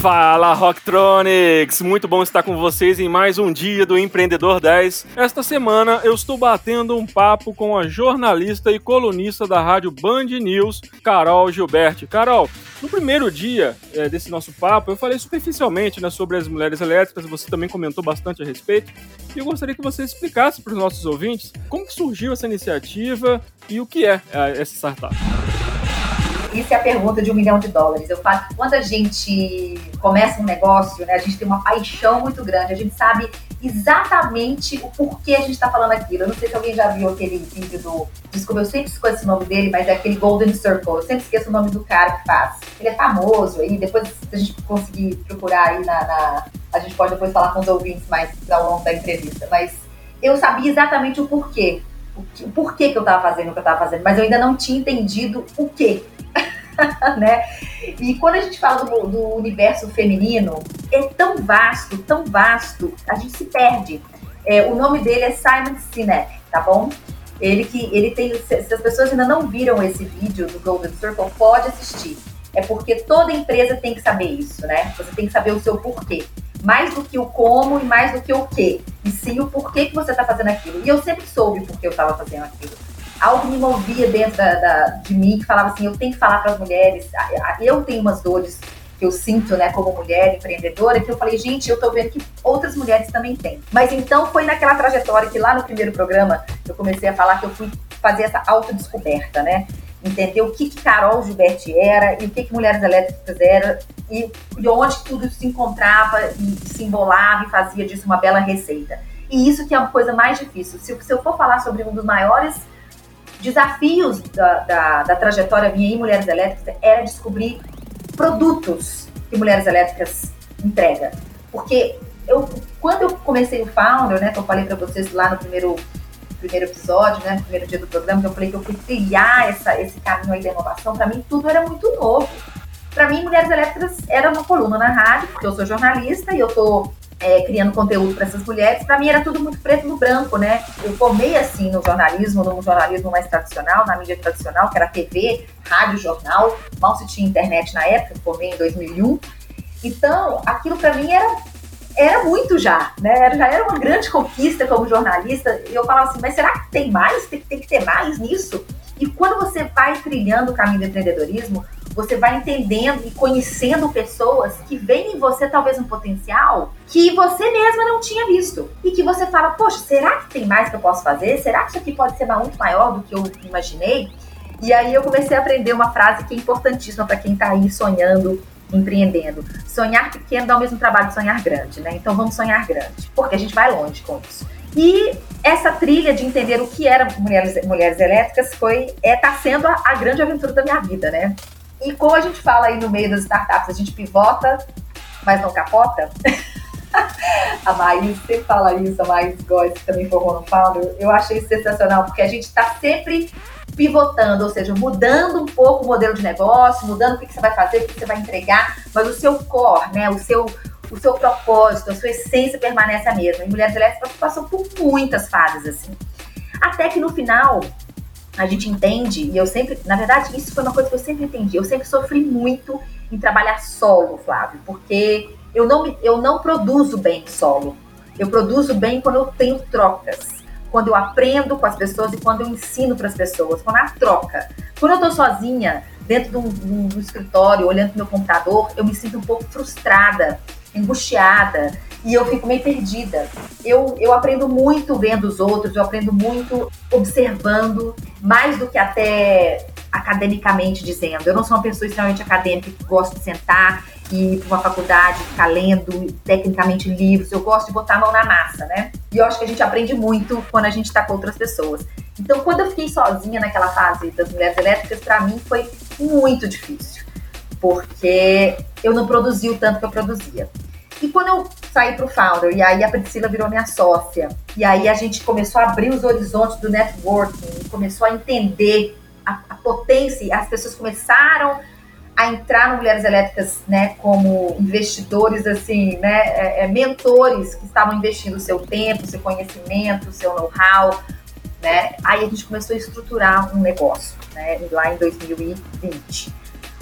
Fala Rocktronics! Muito bom estar com vocês em mais um dia do Empreendedor 10. Esta semana eu estou batendo um papo com a jornalista e colunista da rádio Band News, Carol Gilberti. Carol, no primeiro dia é, desse nosso papo, eu falei superficialmente né, sobre as mulheres elétricas, você também comentou bastante a respeito, e eu gostaria que você explicasse para os nossos ouvintes como surgiu essa iniciativa e o que é, é essa startup. Isso é a pergunta de um milhão de dólares. Eu falo que quando a gente começa um negócio, né, a gente tem uma paixão muito grande, a gente sabe exatamente o porquê a gente está falando aquilo. Eu não sei se alguém já viu aquele vídeo do. Desculpa, eu sempre esqueço o nome dele, mas é aquele Golden Circle. Eu sempre esqueço o nome do cara que faz. Ele é famoso aí, depois se a gente conseguir procurar aí na, na. A gente pode depois falar com os ouvintes mais ao longo da entrevista. Mas eu sabia exatamente o porquê. O porquê que eu estava fazendo o que eu estava fazendo, mas eu ainda não tinha entendido o quê. né? E quando a gente fala do, do, universo feminino, é tão vasto, tão vasto, a gente se perde. É, o nome dele é Simon Sinek, tá bom? Ele que ele tem, se, as pessoas ainda não viram esse vídeo do Golden Circle, pode assistir. É porque toda empresa tem que saber isso, né? Você tem que saber o seu porquê. Mais do que o como e mais do que o que. E sim o porquê que você está fazendo aquilo. E eu sempre soube por que eu estava fazendo aquilo algo me movia dentro da, da, de mim que falava assim, eu tenho que falar para as mulheres, eu tenho umas dores que eu sinto, né, como mulher empreendedora, que eu falei, gente, eu tô vendo que outras mulheres também têm. Mas então foi naquela trajetória que lá no primeiro programa eu comecei a falar que eu fui fazer essa autodescoberta, né? Entender o que, que Carol Gilberti era e o que, que Mulheres Elétricas era e, e onde tudo se encontrava e se embolava e fazia disso uma bela receita. E isso que é a coisa mais difícil. Se, se eu for falar sobre um dos maiores desafios da, da, da trajetória minha em Mulheres Elétricas era descobrir produtos que Mulheres Elétricas entrega. Porque eu, quando eu comecei o Founder, né, que eu falei para vocês lá no primeiro, primeiro episódio, né, no primeiro dia do programa, que eu falei que eu fui trilhar essa, esse caminho aí da inovação, para mim tudo era muito novo. Para mim, Mulheres Elétricas era uma coluna na rádio, porque eu sou jornalista e eu tô é, criando conteúdo para essas mulheres, para mim era tudo muito preto no branco, né? Eu formei assim no jornalismo, no jornalismo mais tradicional, na mídia tradicional, que era TV, rádio, jornal, mal se tinha internet na época, formei em 2001. Então, aquilo para mim era era muito já, né? Já era uma grande conquista como jornalista. E eu falava assim, mas será que tem mais? Tem, tem que ter mais nisso? E quando você vai trilhando o caminho do empreendedorismo, você vai entendendo e conhecendo pessoas que veem em você talvez um potencial que você mesma não tinha visto. E que você fala, poxa, será que tem mais que eu posso fazer? Será que isso aqui pode ser muito maior do que eu imaginei? E aí eu comecei a aprender uma frase que é importantíssima para quem está aí sonhando, empreendendo. Sonhar pequeno dá o mesmo trabalho de sonhar grande, né? Então vamos sonhar grande, porque a gente vai longe com isso. E essa trilha de entender o que era mulheres, mulheres elétricas foi é tá sendo a, a grande aventura da minha vida, né? E como a gente fala aí no meio das startups, a gente pivota, mas não capota. a Maís sempre fala isso, a Maís Góes, que também formou no Founder. Eu achei sensacional, porque a gente está sempre pivotando, ou seja, mudando um pouco o modelo de negócio, mudando o que, você vai fazer, o que você vai entregar, mas o seu core, né, o seu, o seu propósito, a sua essência permanece a mesma. E Mulheres Elétricas passou por muitas fases assim. Até que no final, a gente entende, e eu sempre, na verdade, isso foi uma coisa que eu sempre entendi. Eu sempre sofri muito em trabalhar solo, Flávio, porque eu não, eu não produzo bem solo. Eu produzo bem quando eu tenho trocas, quando eu aprendo com as pessoas e quando eu ensino para as pessoas, quando há troca. Quando eu estou sozinha, dentro de um, de um escritório, olhando para meu computador, eu me sinto um pouco frustrada, angustiada e eu fico meio perdida. Eu, eu aprendo muito vendo os outros, eu aprendo muito observando, mais do que até academicamente dizendo. Eu não sou uma pessoa extremamente acadêmica que gosta de sentar e ir para uma faculdade, ficar lendo tecnicamente livros. Eu gosto de botar a mão na massa, né? E eu acho que a gente aprende muito quando a gente está com outras pessoas. Então, quando eu fiquei sozinha naquela fase das mulheres elétricas, para mim foi muito difícil, porque eu não produzi o tanto que eu produzia. E quando eu saí para o Founder, e aí a Priscila virou minha sócia, e aí a gente começou a abrir os horizontes do networking, começou a entender a, a potência, as pessoas começaram a entrar no Mulheres Elétricas, né, como investidores, assim, né, é, é, mentores que estavam investindo o seu tempo, seu conhecimento, seu know-how, né? Aí a gente começou a estruturar um negócio, né? Lá em 2020.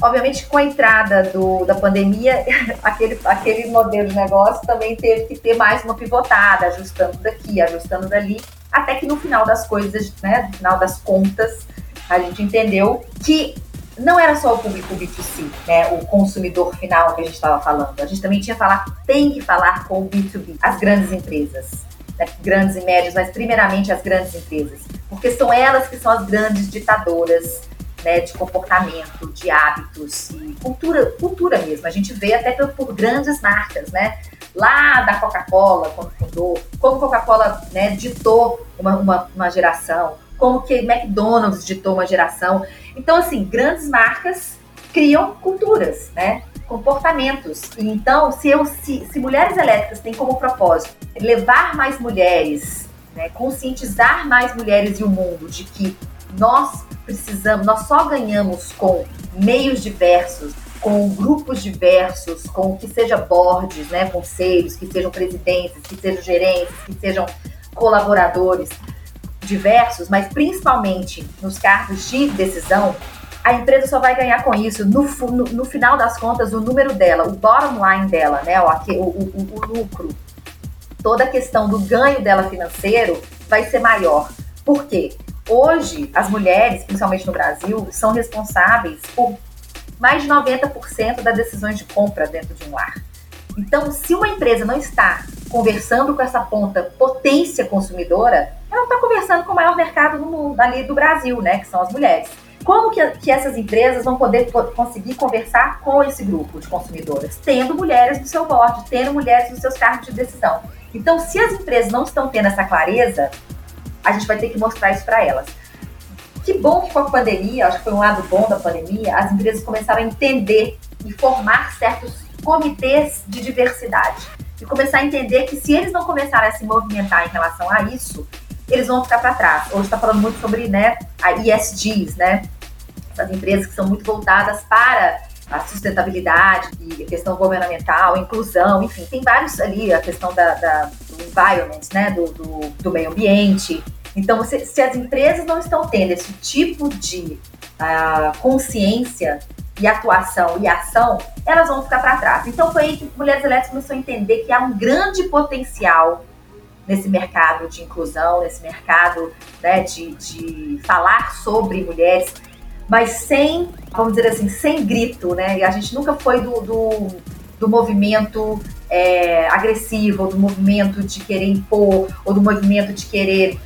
Obviamente, com a entrada do, da pandemia, aquele, aquele modelo de negócio também teve que ter mais uma pivotada, ajustando daqui, ajustando dali, até que no final das coisas, né, no final das contas, a gente entendeu que não era só o público B2C, né, o consumidor final que a gente estava falando. A gente também tinha que falar, tem que falar com o B2B, as grandes empresas, né, grandes e médios, mas primeiramente as grandes empresas, porque são elas que são as grandes ditadoras né, de comportamento, de hábitos e cultura, cultura mesmo. A gente vê até por, por grandes marcas, né? Lá da Coca-Cola, quando fundou, como Coca-Cola né, ditou uma, uma, uma geração, como que McDonald's ditou uma geração. Então, assim, grandes marcas criam culturas, né? comportamentos. Então, se, eu, se, se mulheres elétricas têm como propósito levar mais mulheres, né, conscientizar mais mulheres e o mundo de que nós precisamos, nós só ganhamos com meios diversos, com grupos diversos, com que seja boards, né, conselhos, que sejam presidentes, que sejam gerentes, que sejam colaboradores diversos, mas principalmente nos cargos de decisão, a empresa só vai ganhar com isso. No, no, no final das contas, o número dela, o bottom line dela, né, o, o, o, o lucro, toda a questão do ganho dela financeiro vai ser maior. Por quê? Hoje, as mulheres, principalmente no Brasil, são responsáveis por mais de 90% das decisões de compra dentro de um lar. Então, se uma empresa não está conversando com essa ponta potência consumidora, ela está conversando com o maior mercado no mundo, ali do Brasil, né, que são as mulheres. Como que, que essas empresas vão poder conseguir conversar com esse grupo de consumidoras? Tendo mulheres no seu board, tendo mulheres nos seus cargos de decisão. Então, se as empresas não estão tendo essa clareza, a gente vai ter que mostrar isso para elas. Que bom que com a pandemia, acho que foi um lado bom da pandemia, as empresas começaram a entender e formar certos comitês de diversidade. E começar a entender que se eles não começarem a se movimentar em relação a isso, eles vão ficar para trás. Hoje está falando muito sobre né, a ESGs, né? Essas empresas que são muito voltadas para a sustentabilidade e a questão governamental, inclusão, enfim, tem vários ali, a questão da, da do environment, né, do, do, do meio ambiente. Então, você, se as empresas não estão tendo esse tipo de uh, consciência e atuação e ação, elas vão ficar para trás. Então, foi aí que Mulheres Elétricas começou a entender que há um grande potencial nesse mercado de inclusão, nesse mercado né, de, de falar sobre mulheres, mas sem, vamos dizer assim, sem grito, né? E a gente nunca foi do, do, do movimento é, agressivo, ou do movimento de querer impor, ou do movimento de querer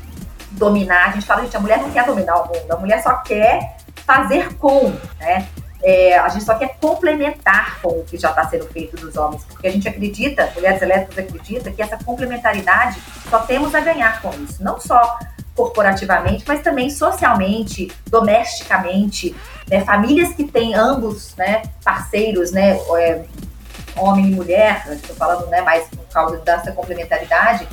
dominar. A gente fala, gente, a mulher não quer dominar o mundo, a mulher só quer fazer com, né? É, a gente só quer complementar com o que já está sendo feito dos homens, porque a gente acredita, mulheres elétricas acredita que essa complementaridade só temos a ganhar com isso, não só corporativamente, mas também socialmente, domesticamente, né? famílias que têm ambos, né, parceiros, né, é, homem e mulher, estou falando, né, mais por causa dessa complementaridade,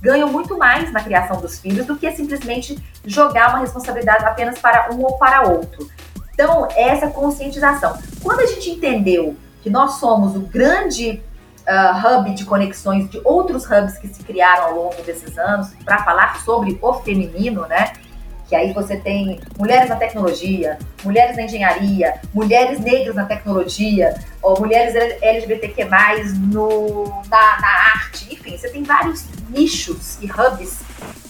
ganham muito mais na criação dos filhos do que simplesmente jogar uma responsabilidade apenas para um ou para outro. Então, essa conscientização. Quando a gente entendeu que nós somos o grande uh, hub de conexões de outros hubs que se criaram ao longo desses anos para falar sobre o feminino, né? Que aí você tem mulheres na tecnologia, mulheres na engenharia, mulheres negras na tecnologia, mulheres LGBTQ+, no, na, na arte, enfim, você tem vários nichos e hubs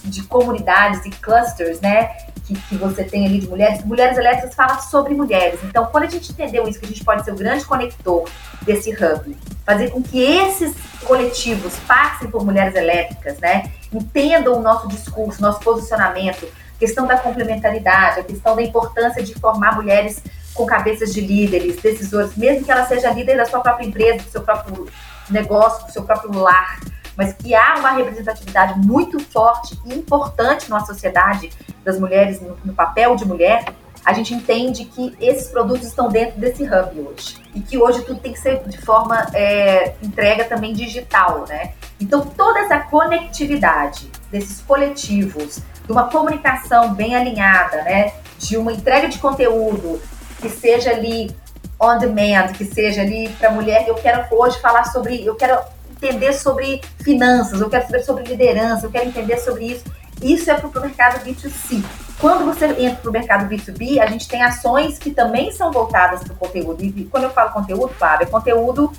de comunidades e clusters, né? Que, que, você tem ali de mulheres. Mulheres Elétricas fala sobre mulheres. Então, quando a gente entendeu isso, que a gente pode ser o grande conector desse hub fazer com que esses coletivos passem por mulheres elétricas, né? Entendam o nosso discurso, nosso posicionamento, questão da complementaridade, a questão da importância de formar mulheres com cabeças de líderes, decisores, mesmo que ela seja líder da sua própria empresa, do seu próprio negócio, do seu próprio lar, mas que há uma representatividade muito forte e importante na sociedade das mulheres no, no papel de mulher, a gente entende que esses produtos estão dentro desse hub hoje. E que hoje tudo tem que ser de forma é, entrega também digital, né? Então, toda essa conectividade desses coletivos, de uma comunicação bem alinhada, né? De uma entrega de conteúdo que seja ali on demand, que seja ali para a mulher. Eu quero hoje falar sobre, eu quero entender sobre finanças, eu quero saber sobre liderança, eu quero entender sobre isso Isso é para o mercado B2C. Quando você entra para o mercado B2B, a gente tem ações que também são voltadas para o conteúdo. E quando eu falo conteúdo, Fábio, é conteúdo.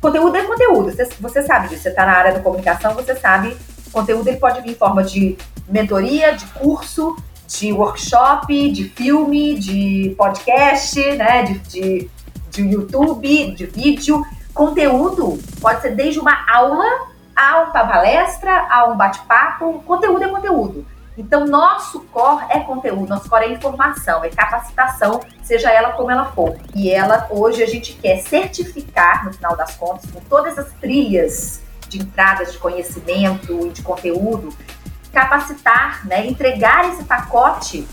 Conteúdo é conteúdo. Você, você sabe disso. Você está na área da comunicação, você sabe. Conteúdo ele pode vir em forma de mentoria, de curso, de workshop, de filme, de podcast, né? De, de, de YouTube, de vídeo. Conteúdo pode ser desde uma aula a uma palestra, a um bate-papo. Conteúdo é conteúdo. Então, nosso core é conteúdo, nosso core é informação, é capacitação, seja ela como ela for. E ela, hoje, a gente quer certificar, no final das contas, com todas as trilhas de entradas de conhecimento e de conteúdo, capacitar, né, entregar esse pacote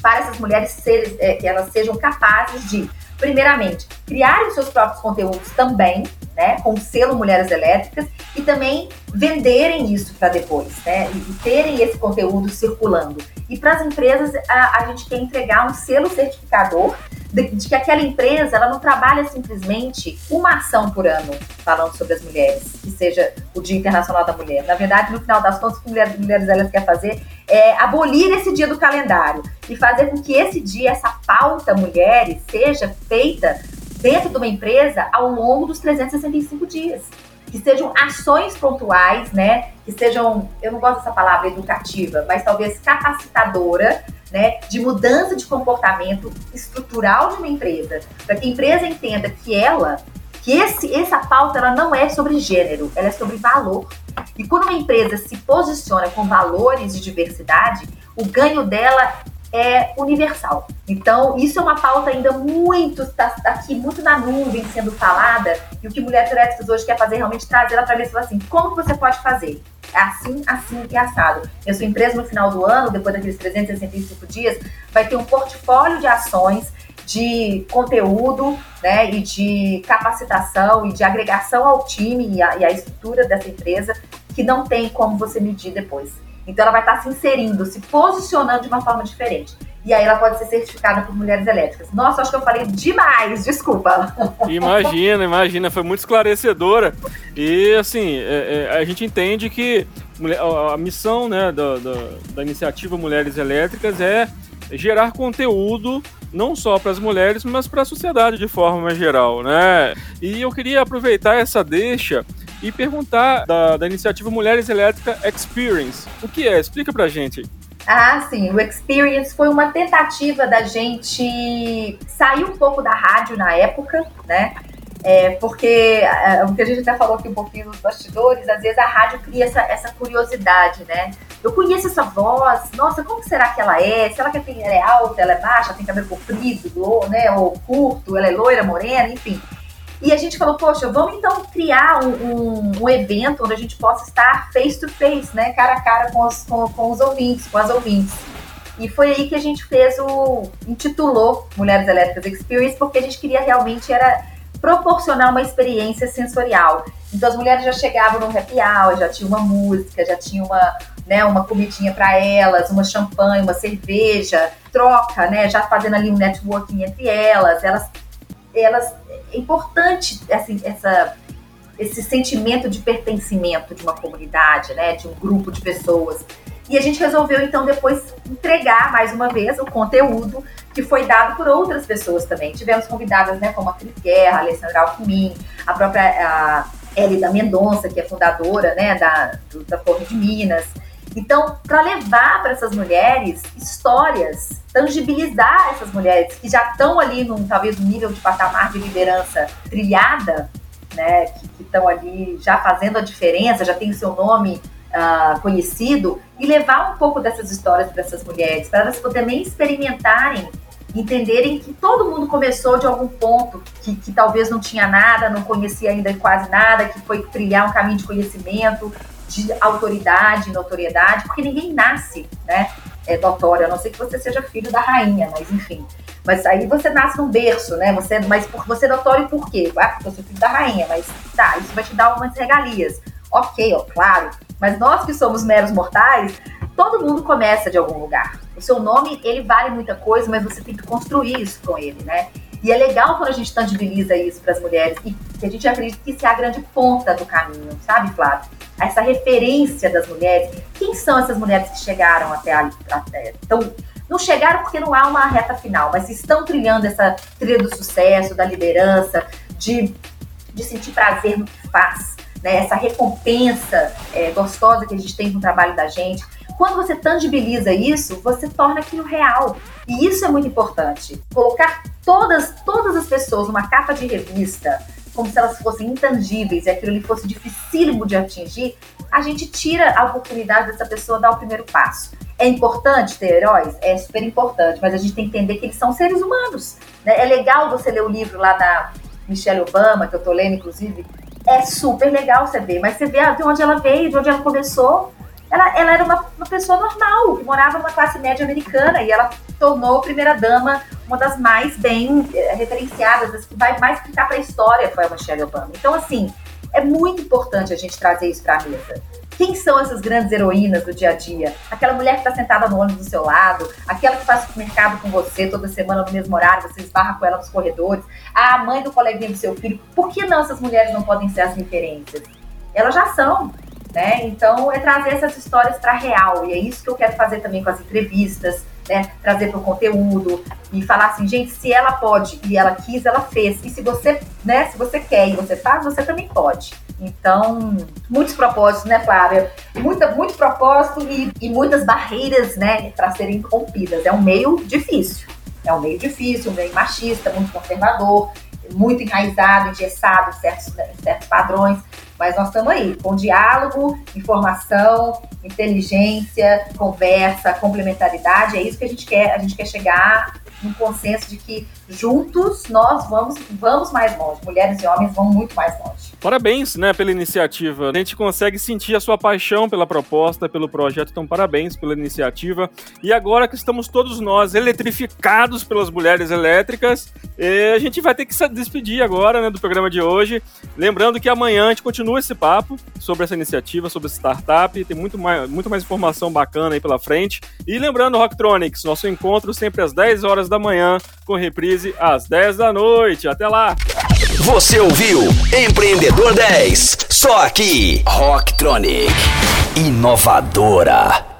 para essas mulheres ser, é, que elas sejam capazes de, primeiramente, criar os seus próprios conteúdos também, né, com o selo Mulheres Elétricas e também venderem isso para depois, né, e terem esse conteúdo circulando. E para as empresas, a, a gente quer entregar um selo certificador de, de, que aquela empresa ela não trabalha simplesmente uma ação por ano falando sobre as mulheres, que seja o Dia Internacional da Mulher. Na verdade, no final das contas, o que Mulheres, mulheres elas quer fazer é abolir esse dia do calendário e fazer com que esse dia, essa pauta mulheres, seja feita dentro de uma empresa ao longo dos 365 dias. Que sejam ações pontuais, né? Que sejam, eu não gosto dessa palavra educativa, mas talvez capacitadora, né? De mudança de comportamento estrutural de uma empresa. Para que a empresa entenda que ela, que esse, essa pauta ela não é sobre gênero, ela é sobre valor. E quando uma empresa se posiciona com valores de diversidade, o ganho dela é universal. Então, isso é uma pauta ainda muito, está tá aqui muito na nuvem sendo falada, e o que Mulheres Elétricas hoje quer fazer é realmente trazer ela para ver assim, como você pode fazer? É assim, assim e assado. Eu sua empresa no final do ano, depois daqueles 365 dias, vai ter um portfólio de ações de conteúdo, né, e de capacitação e de agregação ao time e à estrutura dessa empresa que não tem como você medir depois. Então ela vai estar se inserindo, se posicionando de uma forma diferente. E aí ela pode ser certificada por mulheres elétricas. Nossa, acho que eu falei demais, desculpa. Imagina, imagina, foi muito esclarecedora. E assim, é, é, a gente entende que a missão né, da, da, da iniciativa Mulheres Elétricas é gerar conteúdo não só para as mulheres, mas para a sociedade de forma geral, né? E eu queria aproveitar essa deixa e perguntar da, da iniciativa Mulheres Elétrica Experience. O que é? Explica pra gente. Ah, sim. O Experience foi uma tentativa da gente sair um pouco da rádio na época, né? É, porque é, o que a gente até falou aqui um pouquinho nos bastidores, às vezes a rádio cria essa, essa curiosidade, né? Eu conheço essa voz, nossa, como será que ela é? Será que ela é alta, ela é baixa, tem cabelo comprido, né? Ou curto, ela é loira, morena, enfim. E a gente falou, poxa, vamos então criar um, um, um, evento onde a gente possa estar face to face, né? Cara a cara com os, com, com os ouvintes, com as ouvintes. E foi aí que a gente fez o. intitulou Mulheres Elétricas Experience, porque a gente queria realmente era proporcionar uma experiência sensorial. Então as mulheres já chegavam no happy hour, já tinha uma música, já tinha uma, né, uma comidinha para elas, uma champanhe, uma cerveja, troca, né, já fazendo ali um networking entre elas. Elas elas é importante assim, essa, esse sentimento de pertencimento de uma comunidade, né, de um grupo de pessoas. E a gente resolveu então depois entregar mais uma vez o conteúdo que foi dado por outras pessoas também. Tivemos convidadas, né, como a Cris Guerra, a Alessandra Alckmin, a própria a Elida Mendonça, que é fundadora, né, da, do, da Forno de Minas. Então, para levar para essas mulheres histórias, tangibilizar essas mulheres que já estão ali num talvez um nível de patamar de liderança trilhada, né, que estão ali já fazendo a diferença, já tem o seu nome uh, conhecido, e levar um pouco dessas histórias para essas mulheres, para elas também experimentarem, entenderem que todo mundo começou de algum ponto, que, que talvez não tinha nada, não conhecia ainda quase nada, que foi trilhar um caminho de conhecimento, de autoridade, notoriedade, porque ninguém nasce, né, é notório, a não ser que você seja filho da rainha, mas enfim. Mas aí você nasce num berço, né? Você, mas por, você é notório por quê? Ah, porque eu sou filho da rainha, mas tá, isso vai te dar algumas regalias. Ok, ó, claro. Mas nós que somos meros mortais, todo mundo começa de algum lugar. O seu nome, ele vale muita coisa, mas você tem que construir isso com ele, né? E é legal quando a gente tangibiliza isso para as mulheres e que a gente acredita que isso é a grande ponta do caminho, sabe, Flávio? Essa referência das mulheres. Quem são essas mulheres que chegaram até a. Até, então, não chegaram porque não há uma reta final, mas estão trilhando essa trilha do sucesso, da liderança, de, de sentir prazer no que faz, né? essa recompensa é, gostosa que a gente tem com o trabalho da gente. Quando você tangibiliza isso, você torna aquilo real. E isso é muito importante. Colocar todas, todas as pessoas numa capa de revista, como se elas fossem intangíveis e aquilo ali fosse dificílimo de atingir, a gente tira a oportunidade dessa pessoa dar o primeiro passo. É importante ter heróis? É super importante, mas a gente tem que entender que eles são seres humanos. Né? É legal você ler o livro lá da Michelle Obama, que eu tô lendo, inclusive. É super legal você ver, mas você vê de onde ela veio, de onde ela começou, ela, ela era uma, uma pessoa normal, que morava numa classe média americana, e ela tornou primeira-dama uma das mais bem é, referenciadas, as que vai mais ficar para a história, foi a Michelle Obama. Então, assim, é muito importante a gente trazer isso para a mesa. Quem são essas grandes heroínas do dia a dia? Aquela mulher que está sentada no ônibus do seu lado, aquela que faz supermercado com você toda semana no mesmo horário, você esbarra com ela nos corredores, a mãe do coleguinha do seu filho. Por que não essas mulheres não podem ser as referências? Elas já são. Né? Então, é trazer essas histórias para real, e é isso que eu quero fazer também com as entrevistas, né? trazer para o conteúdo e falar assim, gente, se ela pode e ela quis, ela fez. E se você, né, se você quer e você faz, você também pode. Então, muitos propósitos, né, Flávia? Muita, muito propósito e, e muitas barreiras, né, para serem rompidas. É um meio difícil. É um meio difícil, um meio machista, muito conservador, muito enraizado, engessado em certos, em certos padrões. Mas nós estamos aí, com diálogo, informação, inteligência, conversa, complementaridade. É isso que a gente quer. A gente quer chegar num consenso de que juntos nós vamos, vamos mais longe. Mulheres e homens vão muito mais longe. Parabéns, né, pela iniciativa. A gente consegue sentir a sua paixão pela proposta, pelo projeto, então parabéns pela iniciativa. E agora que estamos todos nós eletrificados pelas mulheres elétricas, eh, a gente vai ter que se despedir agora, né, do programa de hoje. Lembrando que amanhã a gente continua esse papo sobre essa iniciativa, sobre essa startup. Tem muito mais, muito mais informação bacana aí pela frente. E lembrando, Rocktronics, nosso encontro sempre às 10 horas da manhã, com reprise às 10 da noite. Até lá! Você ouviu Empreendedor 10, só aqui, Rocktronic, inovadora.